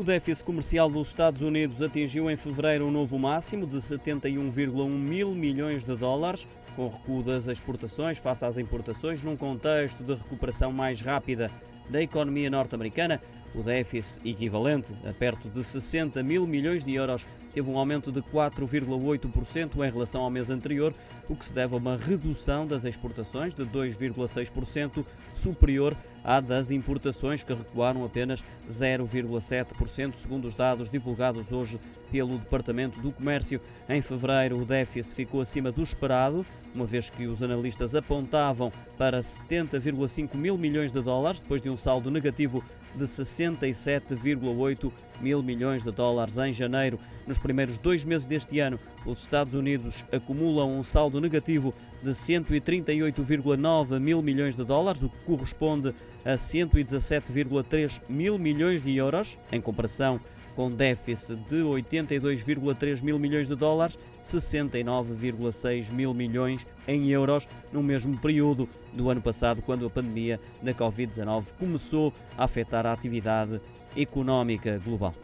O déficit comercial dos Estados Unidos atingiu em fevereiro um novo máximo de 71,1 mil milhões de dólares, com recuo das exportações face às importações, num contexto de recuperação mais rápida da economia norte-americana. O déficit equivalente a perto de 60 mil milhões de euros teve um aumento de 4,8% em relação ao mês anterior, o que se deve a uma redução das exportações de 2,6%, superior à das importações, que recuaram apenas 0,7%, segundo os dados divulgados hoje pelo Departamento do Comércio. Em fevereiro, o déficit ficou acima do esperado, uma vez que os analistas apontavam para 70,5 mil milhões de dólares, depois de um saldo negativo de 67,8 mil milhões de dólares em janeiro. Nos primeiros dois meses deste ano, os Estados Unidos acumulam um saldo negativo de 138,9 mil milhões de dólares, o que corresponde a 117,3 mil milhões de euros, em comparação com déficit de 82,3 mil milhões de dólares, 69,6 mil milhões em euros no mesmo período do ano passado, quando a pandemia da Covid-19 começou a afetar a atividade económica global.